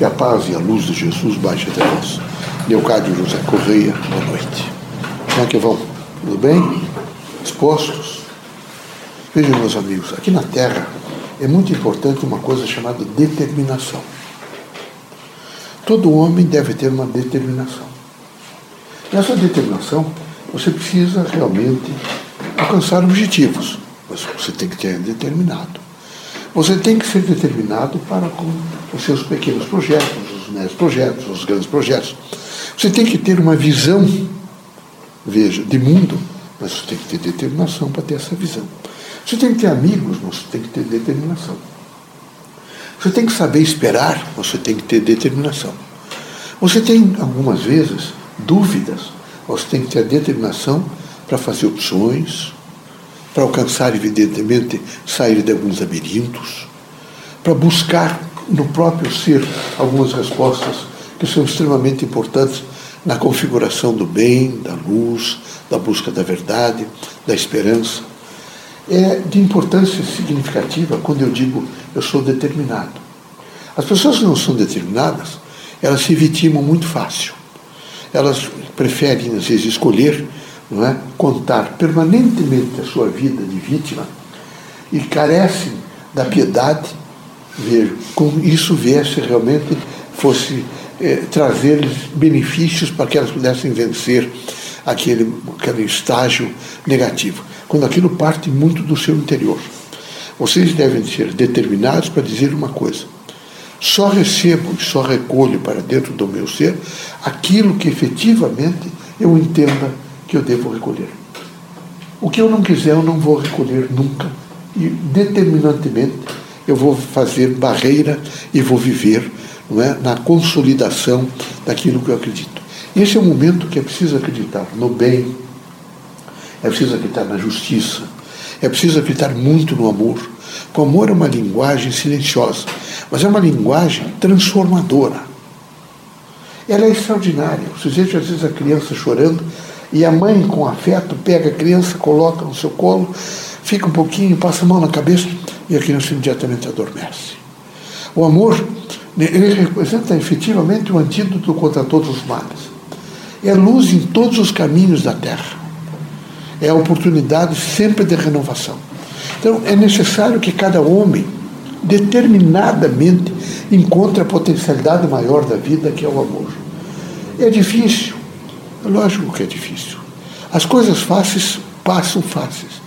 Que a paz e a luz de Jesus baixe até nós. Leocádio José Correia, boa noite. Como é que vão? Tudo bem? Expostos? Vejam, meus amigos, aqui na Terra é muito importante uma coisa chamada determinação. Todo homem deve ter uma determinação. Nessa determinação, você precisa realmente alcançar objetivos, mas você tem que ter determinado. Você tem que ser determinado para os seus pequenos projetos, os médios projetos, os grandes projetos. Você tem que ter uma visão, veja, de mundo, mas você tem que ter determinação para ter essa visão. Você tem que ter amigos, mas você tem que ter determinação. Você tem que saber esperar, você tem que ter determinação. Você tem, algumas vezes, dúvidas, você tem que ter a determinação para fazer opções, para alcançar, evidentemente, sair de alguns labirintos, para buscar no próprio ser algumas respostas que são extremamente importantes na configuração do bem, da luz, da busca da verdade, da esperança. É de importância significativa quando eu digo eu sou determinado. As pessoas que não são determinadas, elas se vitimam muito fácil. Elas preferem, às vezes, escolher não é? contar permanentemente a sua vida de vítima e carecem da piedade, ver como isso viesse realmente fosse eh, trazer-lhes benefícios para que elas pudessem vencer aquele, aquele estágio negativo. Quando aquilo parte muito do seu interior. Vocês devem ser determinados para dizer uma coisa. Só recebo e só recolho para dentro do meu ser aquilo que efetivamente eu entenda que eu devo recolher. O que eu não quiser, eu não vou recolher nunca. E determinantemente eu vou fazer barreira e vou viver não é, na consolidação daquilo que eu acredito. Esse é o momento que é preciso acreditar no bem, é preciso acreditar na justiça, é preciso acreditar muito no amor. O amor é uma linguagem silenciosa, mas é uma linguagem transformadora. Ela é extraordinária. Você vê às vezes a criança chorando, e a mãe, com afeto, pega a criança, coloca no seu colo, fica um pouquinho, passa a mão na cabeça e a criança imediatamente adormece. O amor, né, ele representa efetivamente o antídoto contra todos os males. É luz em todos os caminhos da terra. É a oportunidade sempre de renovação. Então, é necessário que cada homem, determinadamente, encontre a potencialidade maior da vida, que é o amor. É difícil, lógico que é difícil. As coisas fáceis passam fáceis.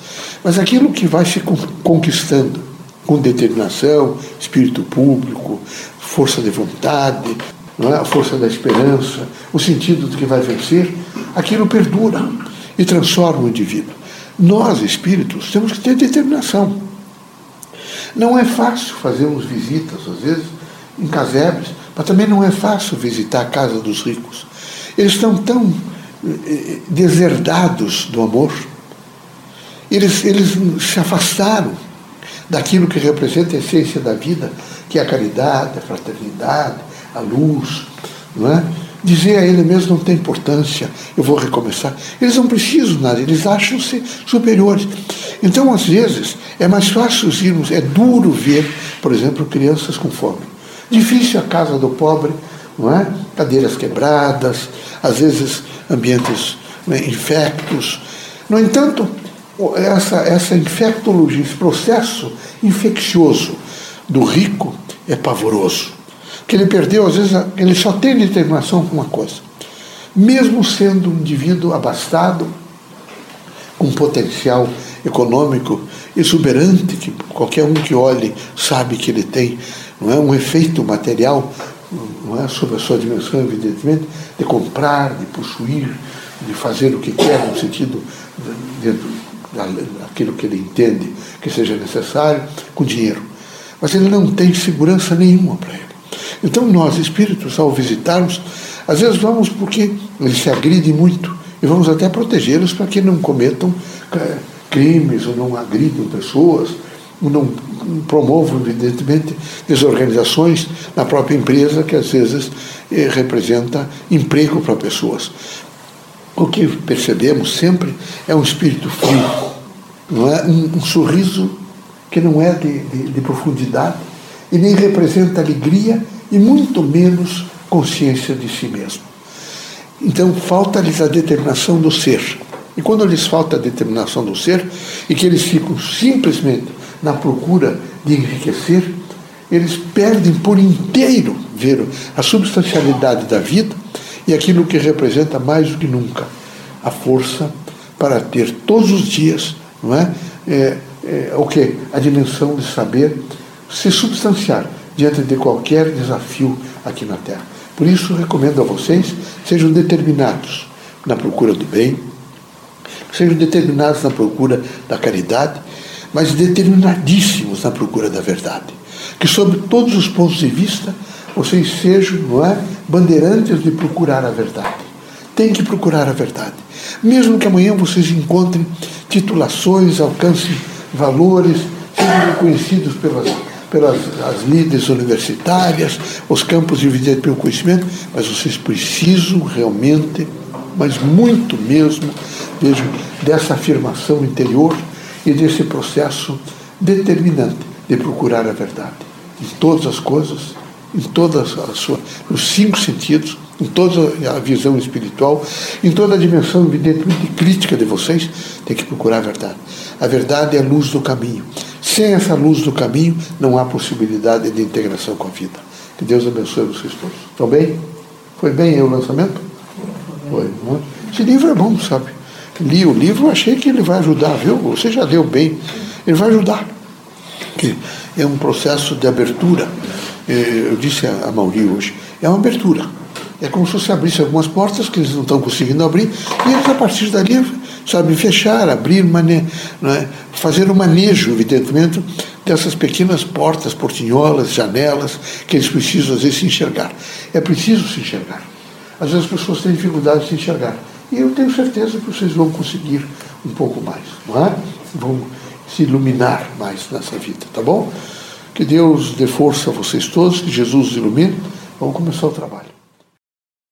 Mas aquilo que vai se conquistando com determinação, espírito público, força de vontade, é? a força da esperança, o sentido de que vai vencer, aquilo perdura e transforma o indivíduo. Nós, espíritos, temos que ter determinação. Não é fácil fazermos visitas, às vezes, em casebres, mas também não é fácil visitar a casa dos ricos. Eles estão tão eh, deserdados do amor. Eles, eles se afastaram daquilo que representa a essência da vida, que é a caridade, a fraternidade, a luz. Não é? Dizer a ele mesmo não tem importância, eu vou recomeçar. Eles não precisam nada, eles acham-se superiores. Então, às vezes, é mais fácil irmos, é duro ver, por exemplo, crianças com fome. Difícil a casa do pobre não é? cadeiras quebradas, às vezes ambientes né, infectos. No entanto, essa, essa infectologia, esse processo infeccioso do rico é pavoroso. Porque ele perdeu, às vezes, ele só tem determinação com uma coisa. Mesmo sendo um indivíduo abastado, com potencial econômico exuberante, que qualquer um que olhe sabe que ele tem não é, um efeito material não é sobre a sua dimensão, evidentemente, de comprar, de possuir, de fazer o que quer, no sentido dentro daquilo que ele entende que seja necessário, com dinheiro. Mas ele não tem segurança nenhuma para ele. Então nós, espíritos, ao visitarmos, às vezes vamos porque eles se agridem muito e vamos até protegê-los para que não cometam eh, crimes ou não agridam pessoas não promovam, evidentemente, desorganizações na própria empresa, que às vezes eh, representa emprego para pessoas. O que percebemos sempre é um espírito frio, não é? um, um sorriso que não é de, de, de profundidade e nem representa alegria e muito menos consciência de si mesmo. Então falta-lhes a determinação do ser. E quando lhes falta a determinação do ser e que eles ficam simplesmente na procura de enriquecer, eles perdem por inteiro ver a substancialidade da vida e aquilo que representa mais do que nunca a força para ter todos os dias, não é, é, é o que a dimensão de saber se substanciar diante de qualquer desafio aqui na Terra. Por isso recomendo a vocês sejam determinados na procura do bem, sejam determinados na procura da caridade, mas determinadíssimos na procura da verdade. Que, sob todos os pontos de vista, vocês sejam, não é, bandeirantes de procurar a verdade. Tem que procurar a verdade. Mesmo que amanhã vocês encontrem titulações, alcancem valores, sejam reconhecidos pelas, pelas as líderes universitárias, os campos divididos pelo conhecimento, mas vocês precisam realmente, mas muito mesmo, vejo, dessa afirmação interior e desse processo determinante de procurar a verdade em todas as coisas, em todas as suas, nos cinco sentidos, em toda a visão espiritual, em toda a dimensão evidentemente crítica de vocês, tem que procurar a verdade. A verdade é a luz do caminho. Sem essa luz do caminho, não há possibilidade de integração com a vida. Que Deus abençoe vocês todos. Estão bem? Foi bem o lançamento? Foi. Não? Esse livro é bom, sabe? Li o livro, achei que ele vai ajudar, viu? Você já deu bem. Ele vai ajudar. Que é um processo de abertura. É, eu disse a Mauri hoje, é uma abertura. É como se você abrisse algumas portas que eles não estão conseguindo abrir, e eles, a partir dali, sabem fechar, abrir, mane é? fazer o manejo, evidentemente, dessas pequenas portas, portinholas, janelas, que eles precisam, às vezes, se enxergar. É preciso se enxergar. Às vezes as pessoas têm dificuldade de se enxergar. E eu tenho certeza que vocês vão conseguir um pouco mais, não é? Vão se iluminar mais nessa vida, tá bom? Que Deus dê força a vocês todos, que Jesus ilumine. Vamos começar o trabalho.